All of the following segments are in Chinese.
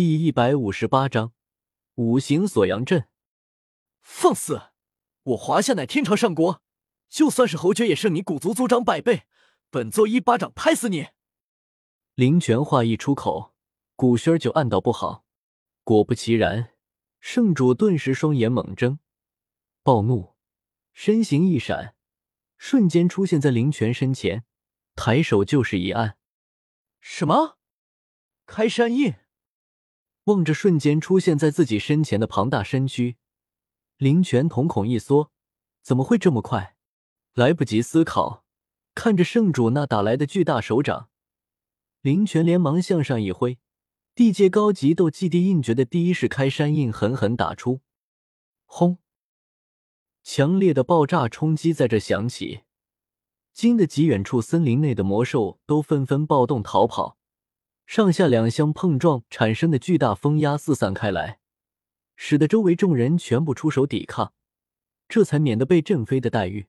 第一百五十八章五行锁阳阵。放肆！我华夏乃天朝上国，就算是侯爵也胜你古族族长百倍。本座一巴掌拍死你！林泉话一出口，古轩就暗道不好。果不其然，圣主顿时双眼猛睁，暴怒，身形一闪，瞬间出现在林泉身前，抬手就是一按。什么？开山印？望着瞬间出现在自己身前的庞大身躯，林泉瞳孔一缩，怎么会这么快？来不及思考。看着圣主那打来的巨大手掌，林泉连忙向上一挥，地阶高级斗技地印诀的第一式开山印狠狠打出。轰！强烈的爆炸冲击在这响起，惊得极远处森林内的魔兽都纷纷暴动逃跑，上下两相碰撞产生的巨大风压四散开来，使得周围众人全部出手抵抗，这才免得被震飞的待遇。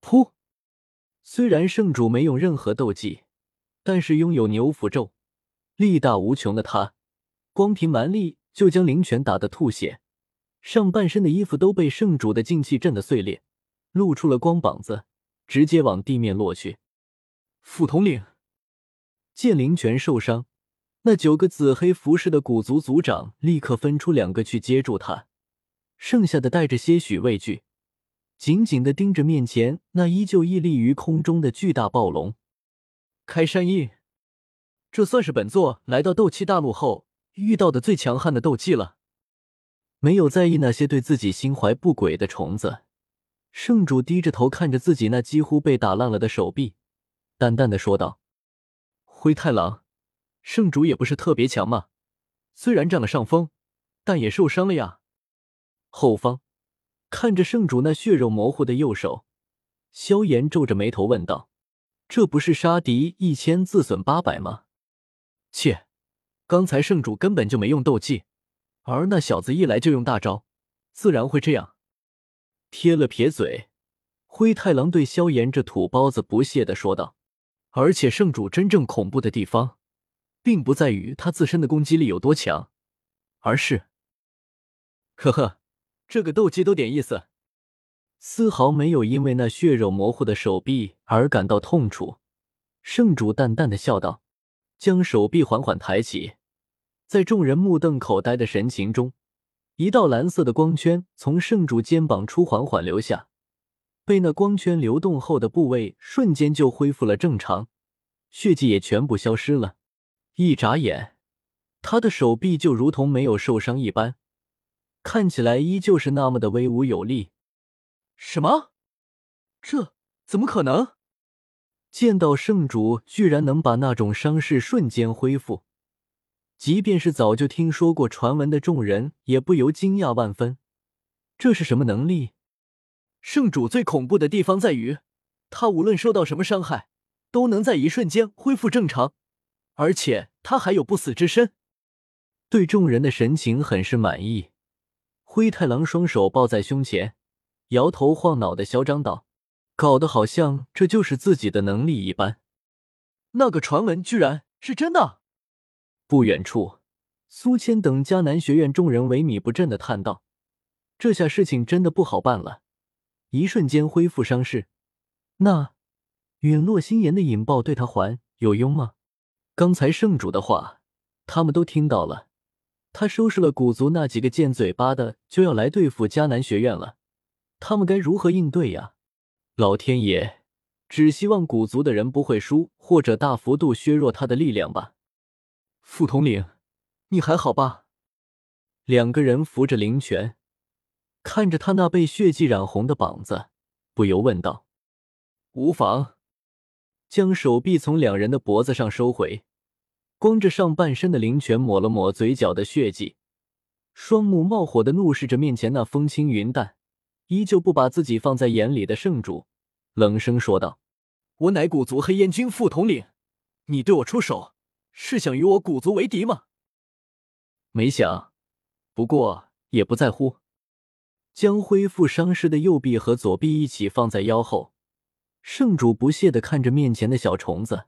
噗！虽然圣主没用任何斗技，但是拥有牛符咒，力大无穷的他，光凭蛮力就将灵泉打得吐血，上半身的衣服都被圣主的劲气震得碎裂，露出了光膀子，直接往地面落去。副统领见灵泉受伤，那九个紫黑服饰的古族族长立刻分出两个去接住他，剩下的带着些许畏惧。紧紧的盯着面前那依旧屹立于空中的巨大暴龙，开山印，这算是本座来到斗气大陆后遇到的最强悍的斗技了。没有在意那些对自己心怀不轨的虫子，圣主低着头看着自己那几乎被打烂了的手臂，淡淡的说道：“灰太狼，圣主也不是特别强嘛，虽然占了上风，但也受伤了呀。”后方。看着圣主那血肉模糊的右手，萧炎皱着眉头问道：“这不是杀敌一千自损八百吗？”切，刚才圣主根本就没用斗技，而那小子一来就用大招，自然会这样。撇了撇嘴，灰太狼对萧炎这土包子不屑的说道：“而且圣主真正恐怖的地方，并不在于他自身的攻击力有多强，而是……呵呵。”这个斗技都点意思，丝毫没有因为那血肉模糊的手臂而感到痛楚。圣主淡淡的笑道，将手臂缓缓抬起，在众人目瞪口呆的神情中，一道蓝色的光圈从圣主肩膀处缓缓流下，被那光圈流动后的部位瞬间就恢复了正常，血迹也全部消失了。一眨眼，他的手臂就如同没有受伤一般。看起来依旧是那么的威武有力。什么？这怎么可能？见到圣主居然能把那种伤势瞬间恢复，即便是早就听说过传闻的众人也不由惊讶万分。这是什么能力？圣主最恐怖的地方在于，他无论受到什么伤害，都能在一瞬间恢复正常，而且他还有不死之身。对众人的神情很是满意。灰太狼双手抱在胸前，摇头晃脑的嚣张道：“搞得好像这就是自己的能力一般。”那个传闻居然是真的！不远处，苏谦等迦南学院众人萎靡不振的叹道：“这下事情真的不好办了。一瞬间恢复伤势，那陨落心炎的引爆对他还有用吗？刚才圣主的话，他们都听到了。”他收拾了古族那几个贱嘴巴的，就要来对付迦南学院了。他们该如何应对呀？老天爷，只希望古族的人不会输，或者大幅度削弱他的力量吧。副统领，你还好吧？两个人扶着灵泉，看着他那被血迹染红的膀子，不由问道：“无妨。”将手臂从两人的脖子上收回。光着上半身的灵泉抹了抹嘴角的血迹，双目冒火的怒视着面前那风轻云淡、依旧不把自己放在眼里的圣主，冷声说道：“我乃古族黑烟军副统领，你对我出手，是想与我古族为敌吗？”没想，不过也不在乎。将恢复伤势的右臂和左臂一起放在腰后，圣主不屑的看着面前的小虫子，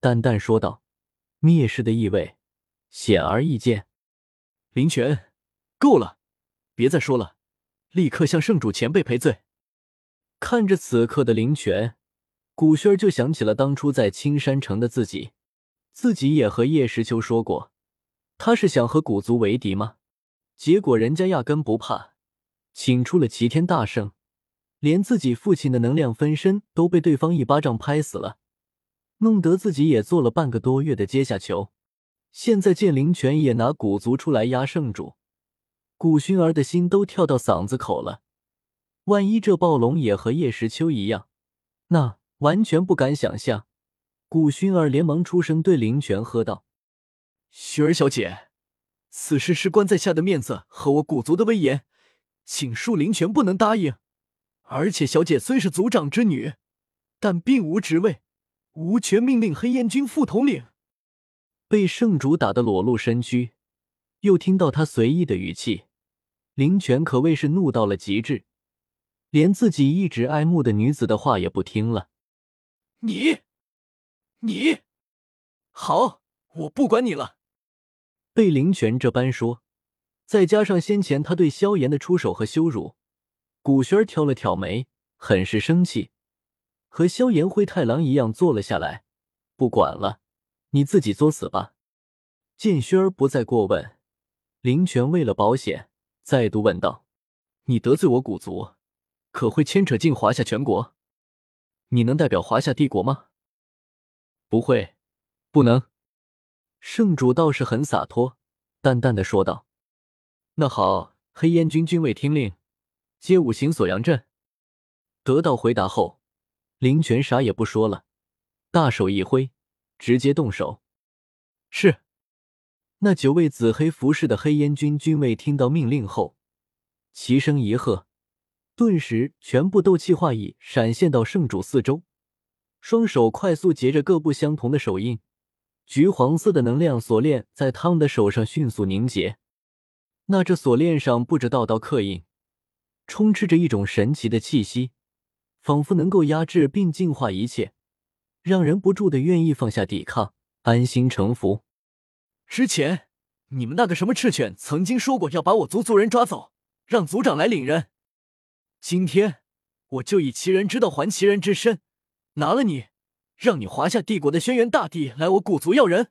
淡淡说道。蔑视的意味显而易见。林泉，够了，别再说了，立刻向圣主前辈赔罪。看着此刻的林泉，古轩就想起了当初在青山城的自己，自己也和叶时秋说过，他是想和古族为敌吗？结果人家压根不怕，请出了齐天大圣，连自己父亲的能量分身都被对方一巴掌拍死了，弄得自己也做了半个多月的阶下囚。现在见林泉也拿古族出来压圣主，古薰儿的心都跳到嗓子口了。万一这暴龙也和叶时秋一样，那完全不敢想象。古薰儿连忙出声对林泉喝道：“薰儿小姐，此事事关在下的面子和我古族的威严，请恕林泉不能答应。而且小姐虽是族长之女，但并无职位，无权命令黑烟军副统领。”被圣主打得裸露身躯，又听到他随意的语气，林泉可谓是怒到了极致，连自己一直爱慕的女子的话也不听了。你，你，好，我不管你了。被林泉这般说，再加上先前他对萧炎的出手和羞辱，古轩挑了挑眉，很是生气，和萧炎灰太狼一样坐了下来，不管了。你自己作死吧！见轩儿不再过问，林泉为了保险，再度问道：“你得罪我古族，可会牵扯进华夏全国？你能代表华夏帝国吗？”“不会，不能。”圣主倒是很洒脱，淡淡的说道：“那好，黑烟军军卫听令，接五行锁阳阵。”得到回答后，林泉啥也不说了，大手一挥。直接动手，是。那九位紫黑服饰的黑烟军军卫听到命令后，齐声一喝，顿时全部斗气化翼闪现到圣主四周，双手快速结着各不相同的手印，橘黄色的能量锁链在他们的手上迅速凝结。那这锁链上布着道道刻印，充斥着一种神奇的气息，仿佛能够压制并净化一切。让人不住的愿意放下抵抗，安心臣服。之前你们那个什么赤犬曾经说过要把我族族人抓走，让族长来领人。今天我就以其人之道还其人之身，拿了你，让你华夏帝国的轩辕大帝来我古族要人。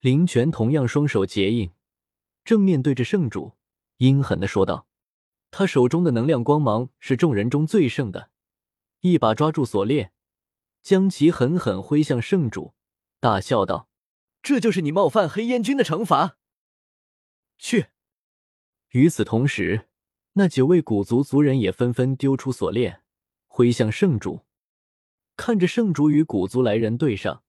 林泉同样双手结印，正面对着圣主，阴狠的说道：“他手中的能量光芒是众人中最盛的，一把抓住锁链。”将其狠狠挥向圣主，大笑道：“这就是你冒犯黑烟军的惩罚。”去。与此同时，那九位古族族人也纷纷丢出锁链，挥向圣主。看着圣主与古族来人对上，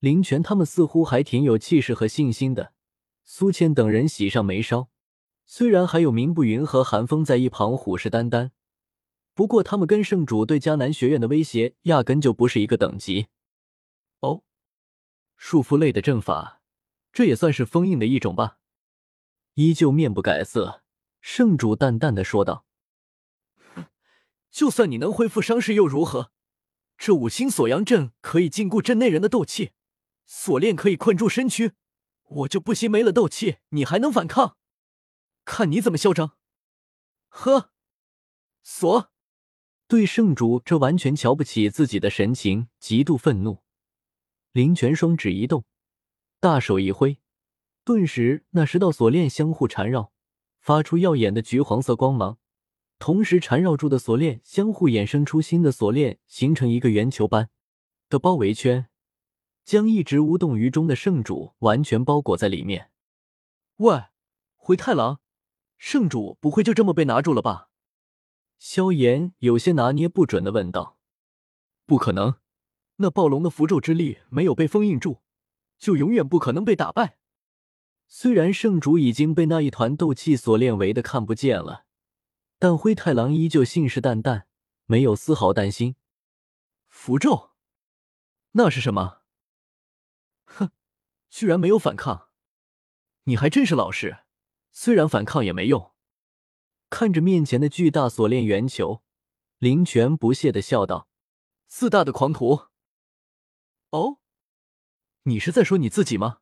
林泉他们似乎还挺有气势和信心的。苏倩等人喜上眉梢，虽然还有明不云和寒风在一旁虎视眈眈。不过，他们跟圣主对迦南学院的威胁压根就不是一个等级。哦，束缚类的阵法，这也算是封印的一种吧？依旧面不改色，圣主淡淡的说道：“就算你能恢复伤势又如何？这五星锁阳阵可以禁锢阵内人的斗气，锁链可以困住身躯，我就不信没了斗气你还能反抗？看你怎么嚣张！呵，锁。”对圣主这完全瞧不起自己的神情极度愤怒，林泉双指一动，大手一挥，顿时那十道锁链相互缠绕，发出耀眼的橘黄色光芒。同时，缠绕住的锁链相互衍生出新的锁链，形成一个圆球般的包围圈，将一直无动于衷的圣主完全包裹在里面。喂，灰太狼，圣主不会就这么被拿住了吧？萧炎有些拿捏不准的问道：“不可能，那暴龙的符咒之力没有被封印住，就永远不可能被打败。虽然圣主已经被那一团斗气锁链围的看不见了，但灰太狼依旧信誓旦旦，没有丝毫担心。符咒，那是什么？哼，居然没有反抗，你还真是老实。虽然反抗也没用。”看着面前的巨大锁链圆球，林泉不屑的笑道：“自大的狂徒。”哦，你是在说你自己吗？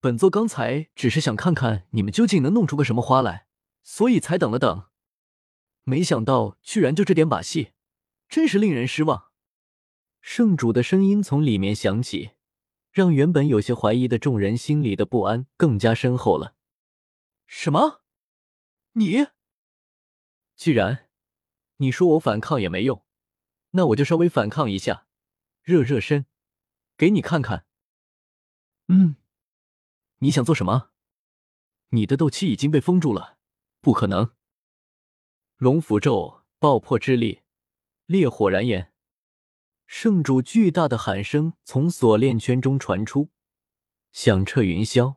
本座刚才只是想看看你们究竟能弄出个什么花来，所以才等了等。没想到居然就这点把戏，真是令人失望。圣主的声音从里面响起，让原本有些怀疑的众人心里的不安更加深厚了。什么？你？既然你说我反抗也没用，那我就稍微反抗一下，热热身，给你看看。嗯，你想做什么？你的斗气已经被封住了，不可能。龙符咒爆破之力，烈火燃炎。圣主巨大的喊声从锁链圈中传出，响彻云霄。